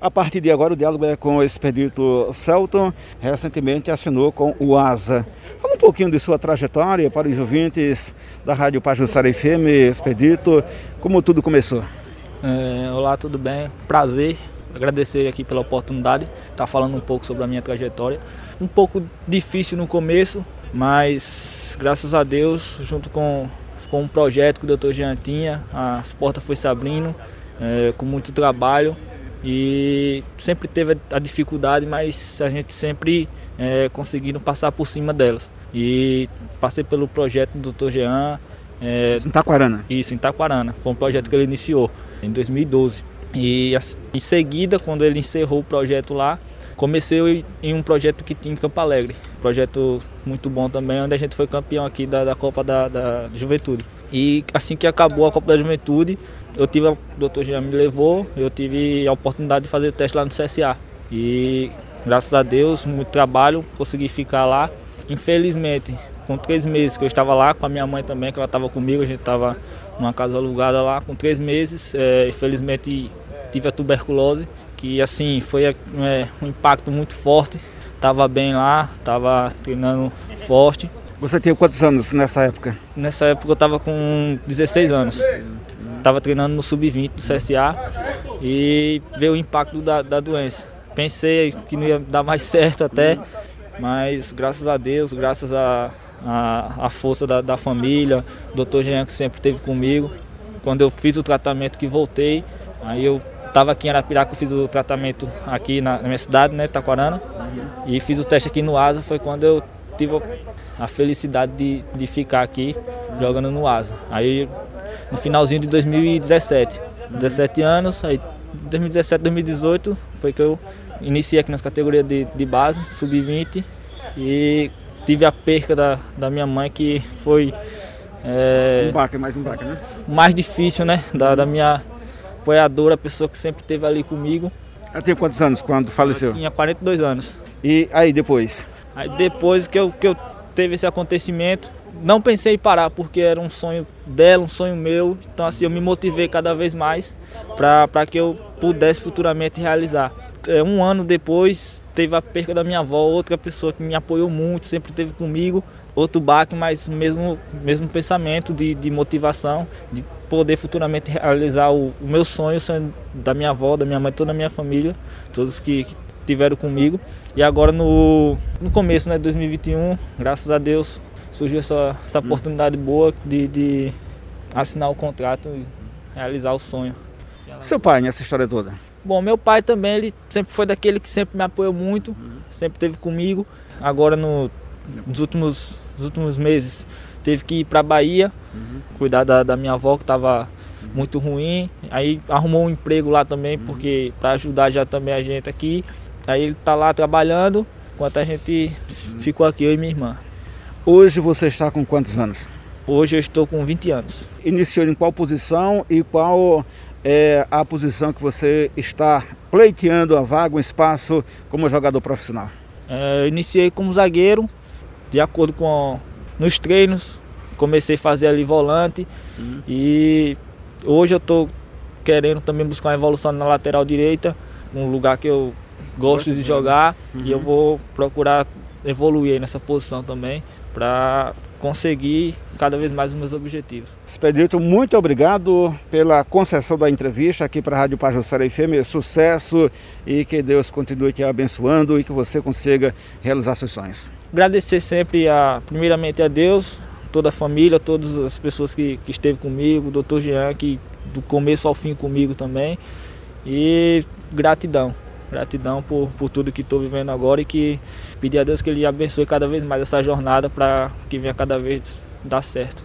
A partir de agora, o diálogo é com o expedito Celton, recentemente assinou com o ASA. Fala um pouquinho de sua trajetória para os ouvintes da Rádio Pajussara FM, expedito, como tudo começou. É, olá, tudo bem? Prazer, agradecer aqui pela oportunidade de estar falando um pouco sobre a minha trajetória. Um pouco difícil no começo, mas graças a Deus, junto com, com um projeto que o doutor Jean tinha, as portas foi se abrindo, é, com muito trabalho e sempre teve a dificuldade, mas a gente sempre é, conseguindo passar por cima delas. E passei pelo projeto do Dr. Jean. É, isso em Taquarana? Isso, em Taquarana. Foi um projeto que ele iniciou em 2012. E em seguida, quando ele encerrou o projeto lá, comecei em um projeto que tinha em Campo Alegre. Projeto muito bom também, onde a gente foi campeão aqui da, da Copa da, da Juventude. E assim que acabou a Copa da Juventude, eu tive, o doutor já me levou, eu tive a oportunidade de fazer teste lá no CSA. E graças a Deus, muito trabalho, consegui ficar lá. Infelizmente, com três meses que eu estava lá, com a minha mãe também, que ela estava comigo, a gente estava numa casa alugada lá, com três meses, é, infelizmente tive a tuberculose, que assim foi é, um impacto muito forte. Tava bem lá, tava treinando forte. Você tinha quantos anos nessa época? Nessa época eu tava com 16 anos. Tava treinando no sub-20 do CSA e veio o impacto da, da doença. Pensei que não ia dar mais certo até, mas graças a Deus, graças a, a, a força da, da família, o doutor Jean que sempre esteve comigo. Quando eu fiz o tratamento que voltei, aí eu estava aqui em Arapiraca, fiz o tratamento aqui na, na minha cidade, né, Taquarana, e fiz o teste aqui no ASA, foi quando eu tive a felicidade de, de ficar aqui jogando no ASA. Aí no finalzinho de 2017, 17 anos, aí 2017, 2018 foi que eu iniciei aqui nas categorias de, de base, sub-20 e tive a perca da, da minha mãe que foi é, um baque, mais um baque, né? Mais difícil, né? Da, da minha apoiadora, a pessoa que sempre esteve ali comigo. Ela tinha quantos anos quando faleceu? Eu tinha 42 anos. E aí depois? Aí depois que eu, que eu teve esse acontecimento, não pensei em parar porque era um sonho dela, um sonho meu. Então assim, eu me motivei cada vez mais para que eu pudesse futuramente realizar. É, um ano depois teve a perca da minha avó, outra pessoa que me apoiou muito, sempre esteve comigo. Outro baque, mas mesmo, mesmo pensamento de, de motivação, de poder futuramente realizar o, o meu sonho, o sonho da minha avó, da minha mãe, toda a minha família, todos que, que tiveram comigo. E agora no, no começo né, de 2021, graças a Deus, surgiu essa, essa hum. oportunidade boa de, de assinar o contrato e realizar o sonho. Seu pai nessa história toda? Bom, meu pai também, ele sempre foi daquele que sempre me apoiou muito, uhum. sempre esteve comigo. Agora no, nos, últimos, nos últimos meses teve que ir para Bahia, uhum. cuidar da, da, minha avó que estava muito ruim. Aí arrumou um emprego lá também, uhum. porque para ajudar já também a gente aqui. Aí ele está lá trabalhando, enquanto a gente ficou aqui, eu e minha irmã. Hoje você está com quantos anos? Hoje eu estou com 20 anos. Iniciou em qual posição e qual é a posição que você está pleiteando a vaga, um espaço como jogador profissional? É, eu iniciei como zagueiro, de acordo com nos treinos, comecei a fazer ali volante uhum. e hoje eu estou querendo também buscar uma evolução na lateral direita, um lugar que eu gosto de jogar uhum. e eu vou procurar evoluir nessa posição também para conseguir cada vez mais os meus objetivos. Expedito, muito obrigado pela concessão da entrevista aqui para a Rádio Pajussara FM. Sucesso e que Deus continue te abençoando e que você consiga realizar seus sonhos. Agradecer sempre, a, primeiramente a Deus, toda a família, todas as pessoas que, que esteve comigo, o doutor Jean, que do começo ao fim comigo também. E gratidão. Gratidão por, por tudo que estou vivendo agora e que pedir a Deus que Ele abençoe cada vez mais essa jornada para que venha cada vez dar certo.